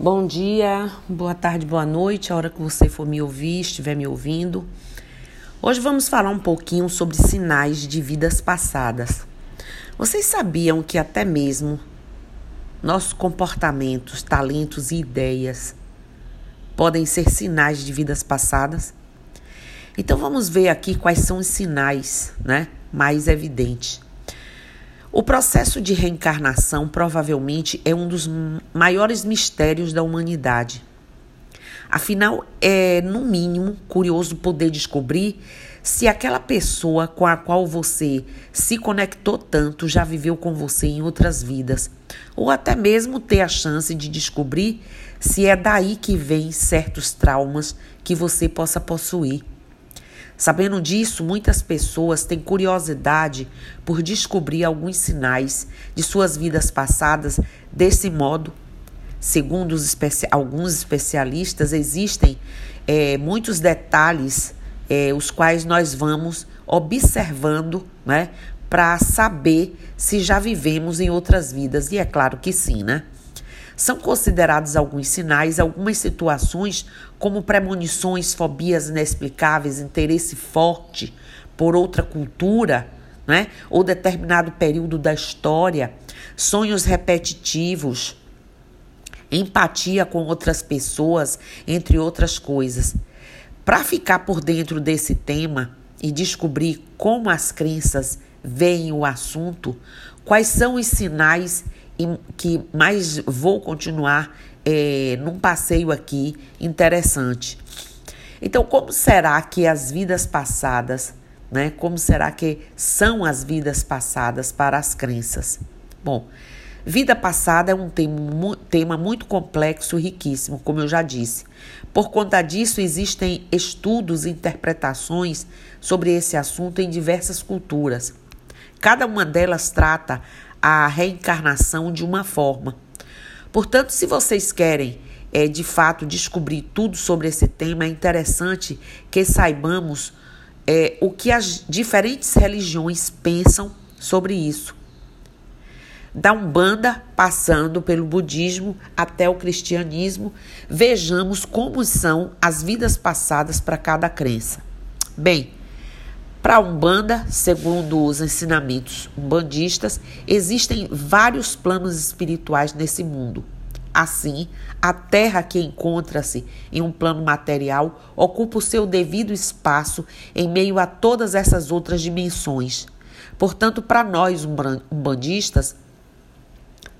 Bom dia, boa tarde, boa noite, a hora que você for me ouvir, estiver me ouvindo. Hoje vamos falar um pouquinho sobre sinais de vidas passadas. Vocês sabiam que até mesmo nossos comportamentos, talentos e ideias podem ser sinais de vidas passadas? Então vamos ver aqui quais são os sinais, né, mais evidentes. O processo de reencarnação provavelmente é um dos maiores mistérios da humanidade. Afinal, é no mínimo curioso poder descobrir se aquela pessoa com a qual você se conectou tanto já viveu com você em outras vidas, ou até mesmo ter a chance de descobrir se é daí que vêm certos traumas que você possa possuir. Sabendo disso, muitas pessoas têm curiosidade por descobrir alguns sinais de suas vidas passadas. Desse modo, segundo especi alguns especialistas, existem é, muitos detalhes é, os quais nós vamos observando, né, para saber se já vivemos em outras vidas. E é claro que sim, né? São considerados alguns sinais, algumas situações, como premonições, fobias inexplicáveis, interesse forte por outra cultura, né? ou determinado período da história, sonhos repetitivos, empatia com outras pessoas, entre outras coisas. Para ficar por dentro desse tema e descobrir como as crenças veem o assunto, quais são os sinais que mais vou continuar é, num passeio aqui interessante. Então, como será que as vidas passadas, né? Como será que são as vidas passadas para as crenças? Bom, vida passada é um tema, tema muito complexo e riquíssimo, como eu já disse. Por conta disso, existem estudos e interpretações sobre esse assunto em diversas culturas. Cada uma delas trata a reencarnação de uma forma. Portanto, se vocês querem é, de fato descobrir tudo sobre esse tema, é interessante que saibamos é, o que as diferentes religiões pensam sobre isso. Da Umbanda, passando pelo budismo até o cristianismo, vejamos como são as vidas passadas para cada crença. Bem, para a Umbanda, segundo os ensinamentos umbandistas, existem vários planos espirituais nesse mundo. Assim, a Terra que encontra-se em um plano material ocupa o seu devido espaço em meio a todas essas outras dimensões. Portanto, para nós umbandistas,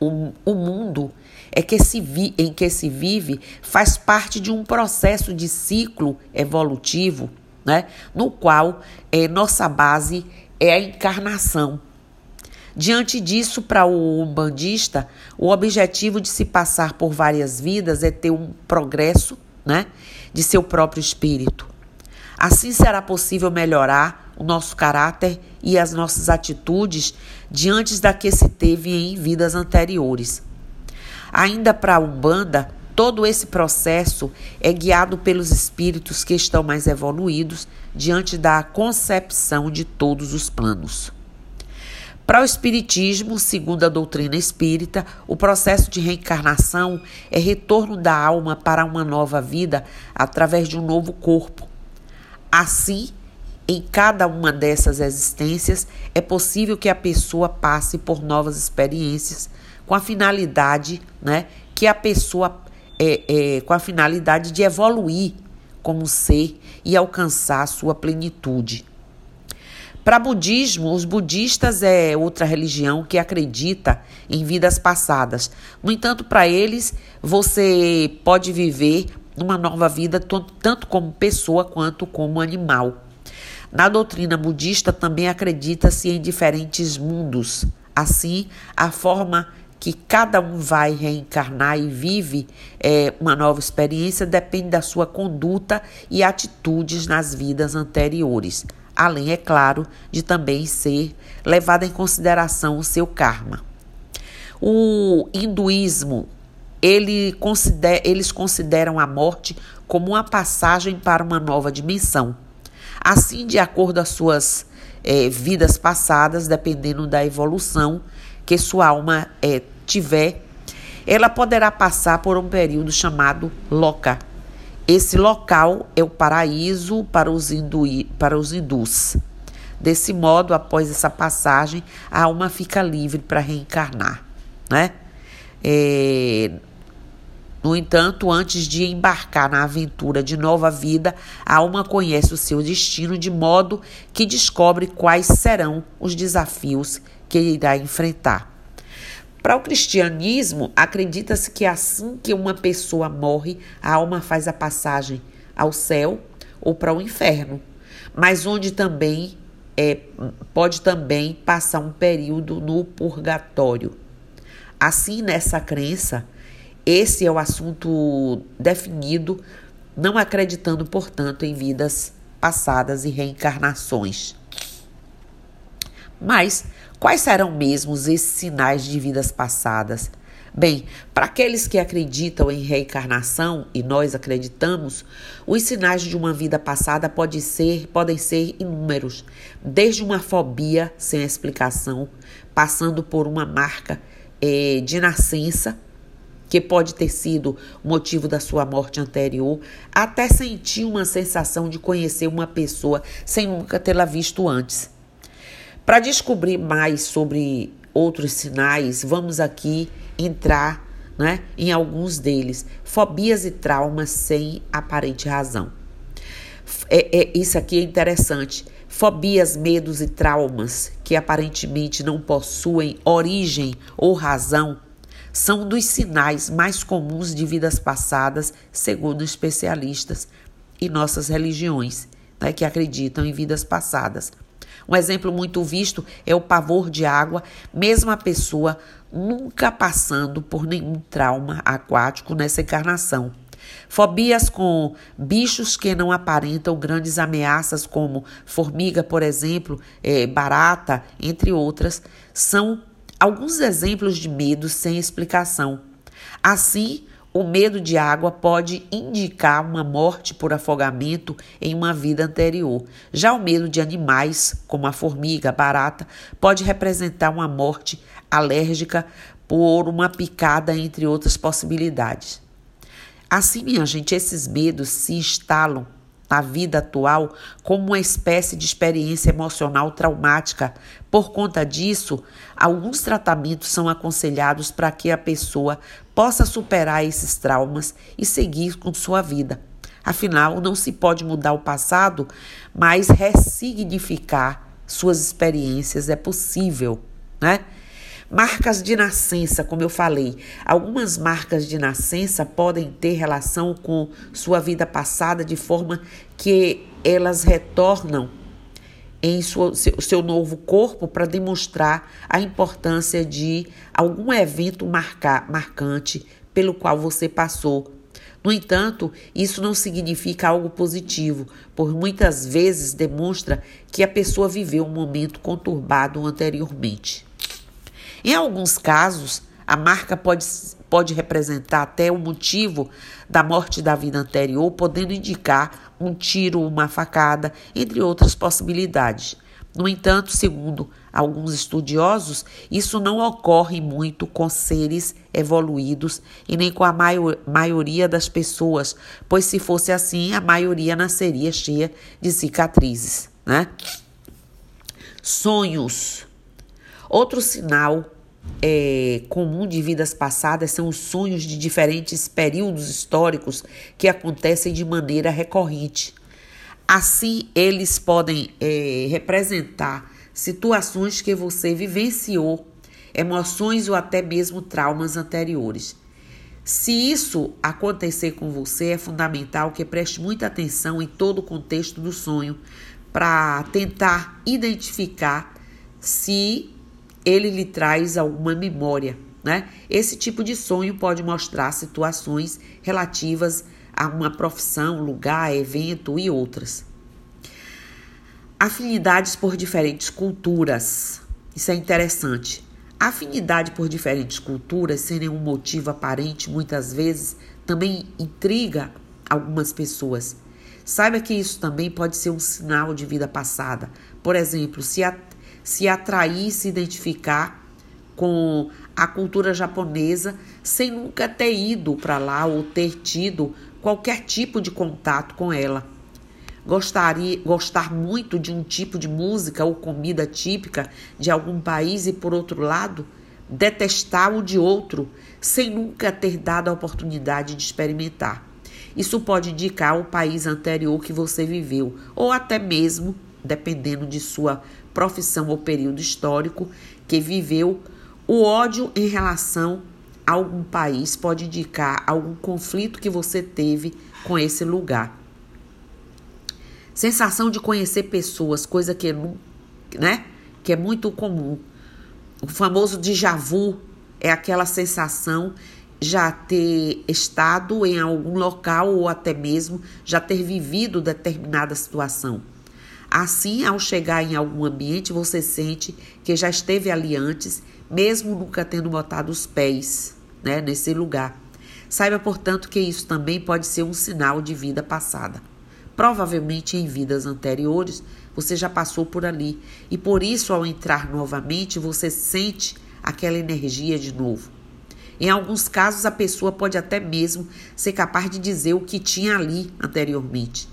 o, o mundo é que se vi, em que se vive faz parte de um processo de ciclo evolutivo né? no qual é, nossa base é a encarnação. Diante disso, para o umbandista, o objetivo de se passar por várias vidas é ter um progresso né, de seu próprio espírito. Assim será possível melhorar o nosso caráter e as nossas atitudes diante da que se teve em vidas anteriores. Ainda para a Umbanda, Todo esse processo é guiado pelos espíritos que estão mais evoluídos diante da concepção de todos os planos. Para o Espiritismo, segundo a doutrina espírita, o processo de reencarnação é retorno da alma para uma nova vida através de um novo corpo. Assim, em cada uma dessas existências, é possível que a pessoa passe por novas experiências com a finalidade né, que a pessoa é, é, com a finalidade de evoluir como ser e alcançar a sua plenitude. Para budismo, os budistas é outra religião que acredita em vidas passadas. No entanto, para eles, você pode viver uma nova vida tanto como pessoa quanto como animal. Na doutrina budista também acredita-se em diferentes mundos. Assim, a forma que cada um vai reencarnar e vive é, uma nova experiência depende da sua conduta e atitudes nas vidas anteriores, além, é claro, de também ser levado em consideração o seu karma. O hinduísmo, ele considera, eles consideram a morte como uma passagem para uma nova dimensão. Assim, de acordo às suas é, vidas passadas, dependendo da evolução, que sua alma é, tiver, ela poderá passar por um período chamado loca. Esse local é o paraíso para os, hindu, para os hindus. Desse modo, após essa passagem, a alma fica livre para reencarnar, né? É, no entanto, antes de embarcar na aventura de nova vida, a alma conhece o seu destino de modo que descobre quais serão os desafios que irá enfrentar. Para o cristianismo, acredita-se que assim que uma pessoa morre, a alma faz a passagem ao céu ou para o inferno, mas onde também é, pode também passar um período no purgatório. Assim, nessa crença, esse é o assunto definido, não acreditando, portanto, em vidas passadas e reencarnações. Mas quais serão mesmo esses sinais de vidas passadas? Bem, para aqueles que acreditam em reencarnação, e nós acreditamos, os sinais de uma vida passada pode ser, podem ser inúmeros, desde uma fobia sem explicação, passando por uma marca eh, de nascença, que pode ter sido motivo da sua morte anterior, até sentir uma sensação de conhecer uma pessoa sem nunca tê-la visto antes. Para descobrir mais sobre outros sinais, vamos aqui entrar né, em alguns deles. Fobias e traumas sem aparente razão. É, é, isso aqui é interessante. Fobias, medos e traumas que aparentemente não possuem origem ou razão são dos sinais mais comuns de vidas passadas, segundo especialistas e nossas religiões, né, que acreditam em vidas passadas. Um exemplo muito visto é o pavor de água, mesmo a pessoa nunca passando por nenhum trauma aquático nessa encarnação. Fobias com bichos que não aparentam grandes ameaças, como formiga, por exemplo, é, barata, entre outras, são alguns exemplos de medos sem explicação. Assim, o medo de água pode indicar uma morte por afogamento em uma vida anterior. Já o medo de animais, como a formiga, a barata, pode representar uma morte alérgica por uma picada, entre outras possibilidades. Assim, minha gente, esses medos se instalam na vida atual como uma espécie de experiência emocional traumática. Por conta disso, alguns tratamentos são aconselhados para que a pessoa possa superar esses traumas e seguir com sua vida. Afinal, não se pode mudar o passado, mas ressignificar suas experiências é possível, né? Marcas de nascença, como eu falei, algumas marcas de nascença podem ter relação com sua vida passada de forma que elas retornam em sua, seu, seu novo corpo para demonstrar a importância de algum evento marcar, marcante pelo qual você passou. No entanto, isso não significa algo positivo, por muitas vezes demonstra que a pessoa viveu um momento conturbado anteriormente. Em alguns casos, a marca pode, pode representar até o motivo da morte da vida anterior, podendo indicar um tiro, uma facada, entre outras possibilidades. No entanto, segundo alguns estudiosos, isso não ocorre muito com seres evoluídos e nem com a maior, maioria das pessoas, pois se fosse assim, a maioria nasceria cheia de cicatrizes, né? Sonhos. Outro sinal é, comum de vidas passadas são os sonhos de diferentes períodos históricos que acontecem de maneira recorrente. Assim, eles podem é, representar situações que você vivenciou, emoções ou até mesmo traumas anteriores. Se isso acontecer com você, é fundamental que preste muita atenção em todo o contexto do sonho para tentar identificar se ele lhe traz alguma memória. Né? Esse tipo de sonho pode mostrar situações relativas a uma profissão, lugar, evento e outras. Afinidades por diferentes culturas. Isso é interessante. afinidade por diferentes culturas, sem nenhum motivo aparente, muitas vezes também intriga algumas pessoas. Saiba que isso também pode ser um sinal de vida passada. Por exemplo, se a se atrair, se identificar com a cultura japonesa sem nunca ter ido para lá ou ter tido qualquer tipo de contato com ela. Gostaria, gostar muito de um tipo de música ou comida típica de algum país e, por outro lado, detestar o de outro sem nunca ter dado a oportunidade de experimentar. Isso pode indicar o país anterior que você viveu, ou até mesmo, dependendo de sua profissão ou período histórico que viveu, o ódio em relação a algum país pode indicar algum conflito que você teve com esse lugar. Sensação de conhecer pessoas, coisa que, né, que é muito comum. O famoso déjà vu é aquela sensação já ter estado em algum local ou até mesmo já ter vivido determinada situação. Assim, ao chegar em algum ambiente, você sente que já esteve ali antes, mesmo nunca tendo botado os pés né, nesse lugar. Saiba, portanto, que isso também pode ser um sinal de vida passada. Provavelmente em vidas anteriores você já passou por ali e por isso, ao entrar novamente, você sente aquela energia de novo. Em alguns casos, a pessoa pode até mesmo ser capaz de dizer o que tinha ali anteriormente.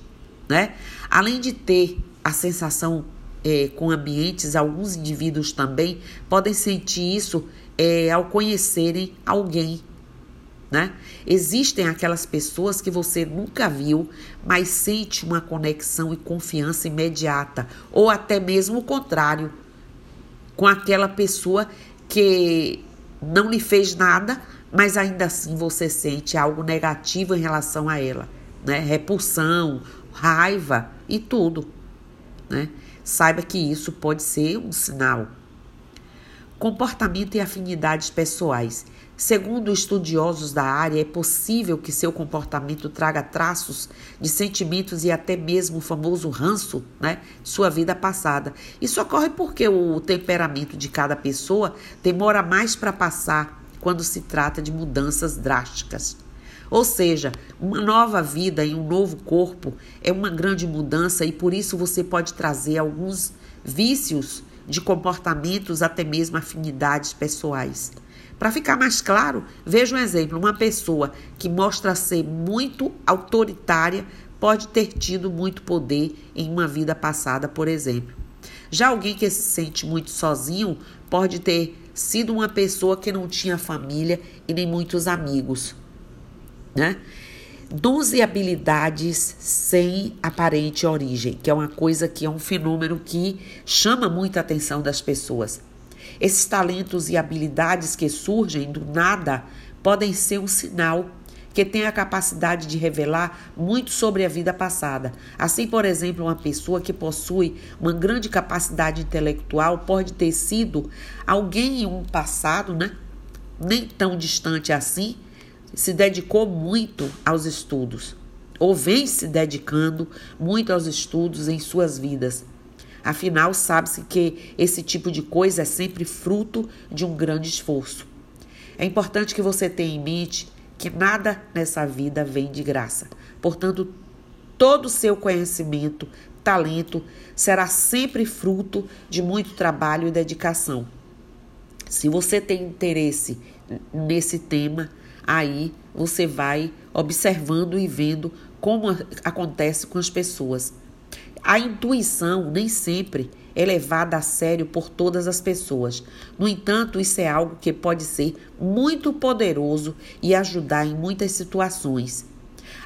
Né? Além de ter a sensação é, com ambientes, alguns indivíduos também podem sentir isso é, ao conhecerem alguém né? Existem aquelas pessoas que você nunca viu, mas sente uma conexão e confiança imediata, ou até mesmo o contrário, com aquela pessoa que não lhe fez nada, mas ainda assim você sente algo negativo em relação a ela, né? Repulsão, raiva e tudo, né? Saiba que isso pode ser um sinal. Comportamento e afinidades pessoais. Segundo estudiosos da área, é possível que seu comportamento traga traços de sentimentos e até mesmo o famoso ranço, né, sua vida passada. Isso ocorre porque o temperamento de cada pessoa demora mais para passar quando se trata de mudanças drásticas. Ou seja, uma nova vida em um novo corpo é uma grande mudança e por isso você pode trazer alguns vícios de comportamentos, até mesmo afinidades pessoais. Para ficar mais claro, veja um exemplo: uma pessoa que mostra ser muito autoritária pode ter tido muito poder em uma vida passada, por exemplo. Já alguém que se sente muito sozinho pode ter sido uma pessoa que não tinha família e nem muitos amigos, né? Dons e habilidades sem aparente origem, que é uma coisa que é um fenômeno que chama muita atenção das pessoas. Esses talentos e habilidades que surgem do nada podem ser um sinal que tem a capacidade de revelar muito sobre a vida passada. Assim, por exemplo, uma pessoa que possui uma grande capacidade intelectual pode ter sido alguém em um passado, né? Nem tão distante assim, se dedicou muito aos estudos, ou vem se dedicando muito aos estudos em suas vidas. Afinal, sabe-se que esse tipo de coisa é sempre fruto de um grande esforço. É importante que você tenha em mente que nada nessa vida vem de graça. Portanto, todo o seu conhecimento, talento será sempre fruto de muito trabalho e dedicação. Se você tem interesse nesse tema, aí você vai observando e vendo como acontece com as pessoas. A intuição nem sempre é levada a sério por todas as pessoas. No entanto, isso é algo que pode ser muito poderoso e ajudar em muitas situações.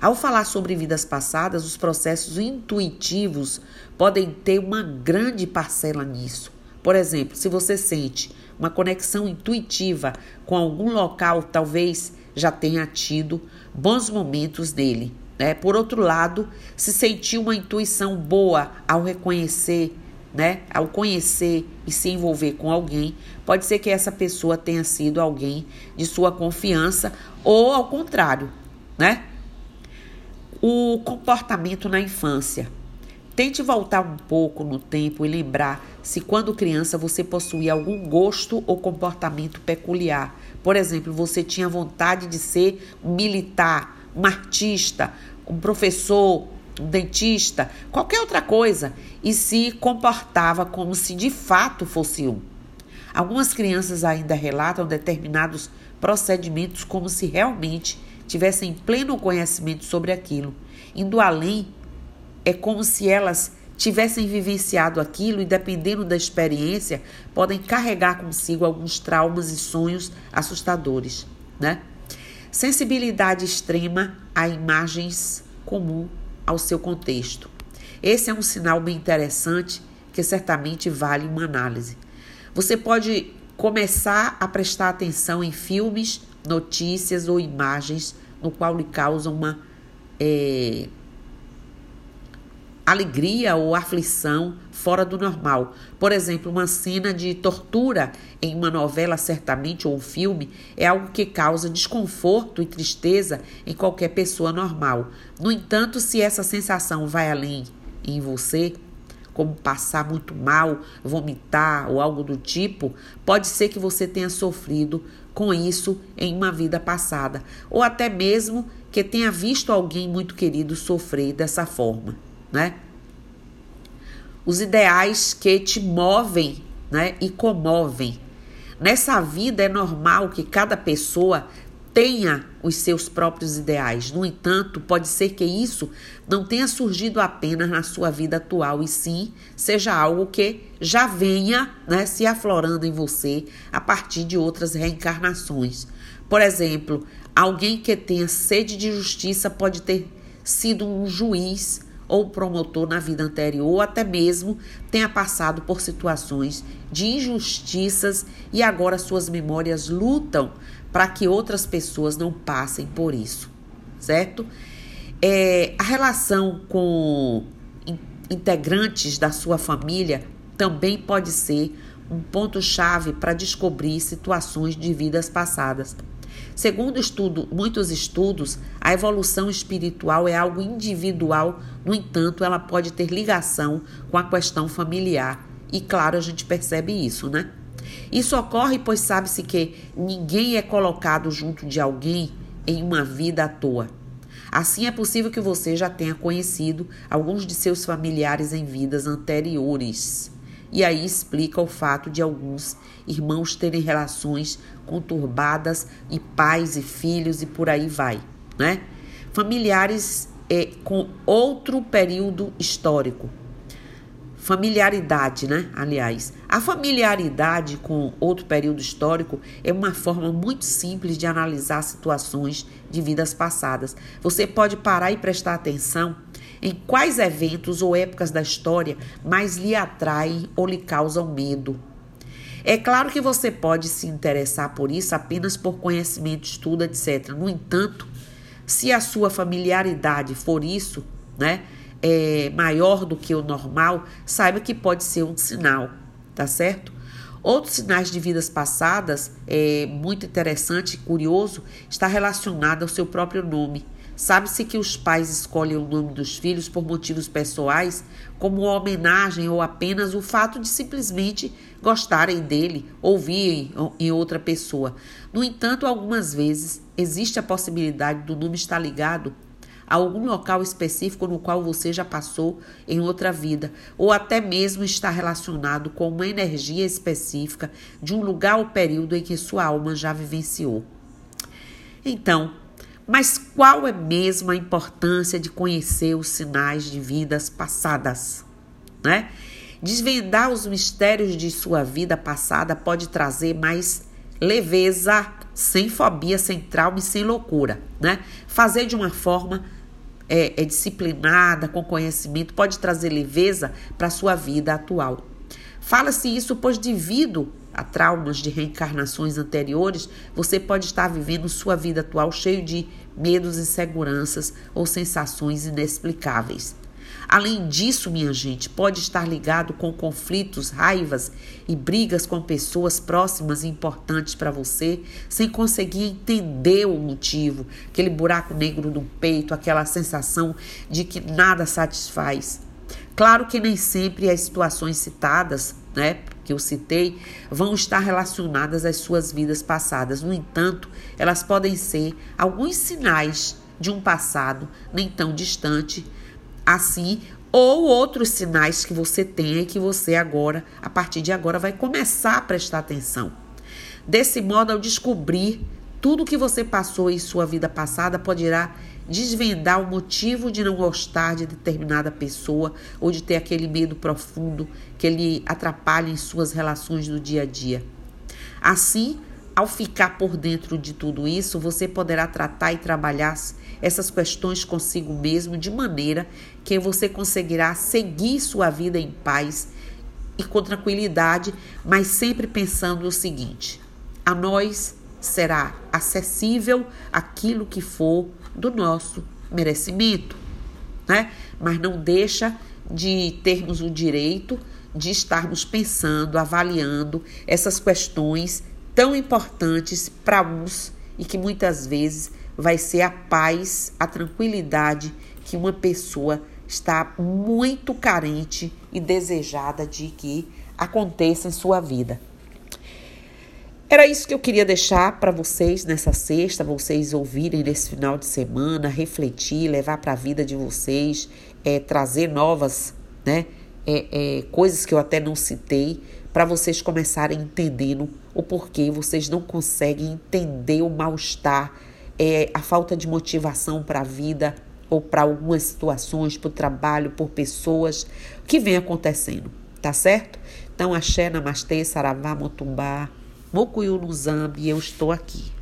Ao falar sobre vidas passadas, os processos intuitivos podem ter uma grande parcela nisso. Por exemplo, se você sente uma conexão intuitiva com algum local, talvez já tenha tido bons momentos nele. Né? Por outro lado, se sentir uma intuição boa ao reconhecer, né? ao conhecer e se envolver com alguém, pode ser que essa pessoa tenha sido alguém de sua confiança ou ao contrário, né? O comportamento na infância. Tente voltar um pouco no tempo e lembrar se quando criança você possuía algum gosto ou comportamento peculiar. Por exemplo, você tinha vontade de ser militar, um artista, um professor, um dentista, qualquer outra coisa, e se comportava como se de fato fosse um. Algumas crianças ainda relatam determinados procedimentos como se realmente tivessem pleno conhecimento sobre aquilo. Indo além, é como se elas tivessem vivenciado aquilo e, dependendo da experiência, podem carregar consigo alguns traumas e sonhos assustadores, né? Sensibilidade extrema a imagens comum ao seu contexto. Esse é um sinal bem interessante que certamente vale uma análise. Você pode começar a prestar atenção em filmes, notícias ou imagens no qual lhe causam uma é, alegria ou aflição fora do normal. Por exemplo, uma cena de tortura em uma novela, certamente, ou um filme, é algo que causa desconforto e tristeza em qualquer pessoa normal. No entanto, se essa sensação vai além em você, como passar muito mal, vomitar ou algo do tipo, pode ser que você tenha sofrido com isso em uma vida passada, ou até mesmo que tenha visto alguém muito querido sofrer dessa forma, né? Os ideais que te movem, né, e comovem. Nessa vida é normal que cada pessoa tenha os seus próprios ideais. No entanto, pode ser que isso não tenha surgido apenas na sua vida atual, e sim seja algo que já venha né, se aflorando em você a partir de outras reencarnações. Por exemplo, alguém que tenha sede de justiça pode ter sido um juiz ou promotor na vida anterior, ou até mesmo tenha passado por situações de injustiças e agora suas memórias lutam para que outras pessoas não passem por isso, certo? É, a relação com integrantes da sua família também pode ser um ponto-chave para descobrir situações de vidas passadas. Segundo estudo, muitos estudos, a evolução espiritual é algo individual, no entanto, ela pode ter ligação com a questão familiar. E claro, a gente percebe isso, né? Isso ocorre pois sabe-se que ninguém é colocado junto de alguém em uma vida à toa. Assim é possível que você já tenha conhecido alguns de seus familiares em vidas anteriores. E aí explica o fato de alguns irmãos terem relações conturbadas e pais e filhos e por aí vai, né? Familiares é, com outro período histórico, Familiaridade, né? Aliás, a familiaridade com outro período histórico é uma forma muito simples de analisar situações de vidas passadas. Você pode parar e prestar atenção em quais eventos ou épocas da história mais lhe atraem ou lhe causam medo. É claro que você pode se interessar por isso apenas por conhecimento, estudo, etc. No entanto, se a sua familiaridade for isso, né? é, maior do que o normal, saiba que pode ser um sinal, tá certo? Outros sinais de vidas passadas, é muito interessante e curioso, está relacionado ao seu próprio nome. Sabe-se que os pais escolhem o nome dos filhos por motivos pessoais, como homenagem ou apenas o fato de simplesmente gostarem dele, ouvirem em outra pessoa. No entanto, algumas vezes existe a possibilidade do nome estar ligado a algum local específico no qual você já passou em outra vida, ou até mesmo está relacionado com uma energia específica de um lugar ou período em que sua alma já vivenciou. Então, mas qual é mesmo a importância de conhecer os sinais de vidas passadas, né? Desvendar os mistérios de sua vida passada pode trazer mais leveza, sem fobia, sem trauma e sem loucura, né? Fazer de uma forma é, é disciplinada, com conhecimento, pode trazer leveza para a sua vida atual. Fala-se isso pois, devido a traumas de reencarnações anteriores, você pode estar vivendo sua vida atual cheio de medos, inseguranças ou sensações inexplicáveis. Além disso, minha gente, pode estar ligado com conflitos, raivas e brigas com pessoas próximas e importantes para você, sem conseguir entender o motivo, aquele buraco negro no peito, aquela sensação de que nada satisfaz. Claro que nem sempre as situações citadas, né, que eu citei, vão estar relacionadas às suas vidas passadas. No entanto, elas podem ser alguns sinais de um passado nem tão distante Assim, ou outros sinais que você tenha e que você agora, a partir de agora, vai começar a prestar atenção. Desse modo, ao descobrir tudo que você passou em sua vida passada, poderá desvendar o motivo de não gostar de determinada pessoa ou de ter aquele medo profundo que lhe atrapalha em suas relações do dia a dia. Assim, ao ficar por dentro de tudo isso, você poderá tratar e trabalhar essas questões consigo mesmo de maneira que você conseguirá seguir sua vida em paz e com tranquilidade, mas sempre pensando o seguinte: a nós será acessível aquilo que for do nosso merecimento, né? Mas não deixa de termos o direito de estarmos pensando, avaliando essas questões tão importantes para uns e que muitas vezes vai ser a paz, a tranquilidade que uma pessoa está muito carente e desejada de que aconteça em sua vida. Era isso que eu queria deixar para vocês nessa sexta, vocês ouvirem nesse final de semana, refletir, levar para a vida de vocês, é, trazer novas né, é, é, coisas que eu até não citei, para vocês começarem entendendo o porquê vocês não conseguem entender o mal-estar, é, a falta de motivação para a vida ou para algumas situações, para o trabalho, por pessoas, que vem acontecendo, tá certo? Então, axé, namastê, saravá, motumbá. No Zambi, eu estou aqui.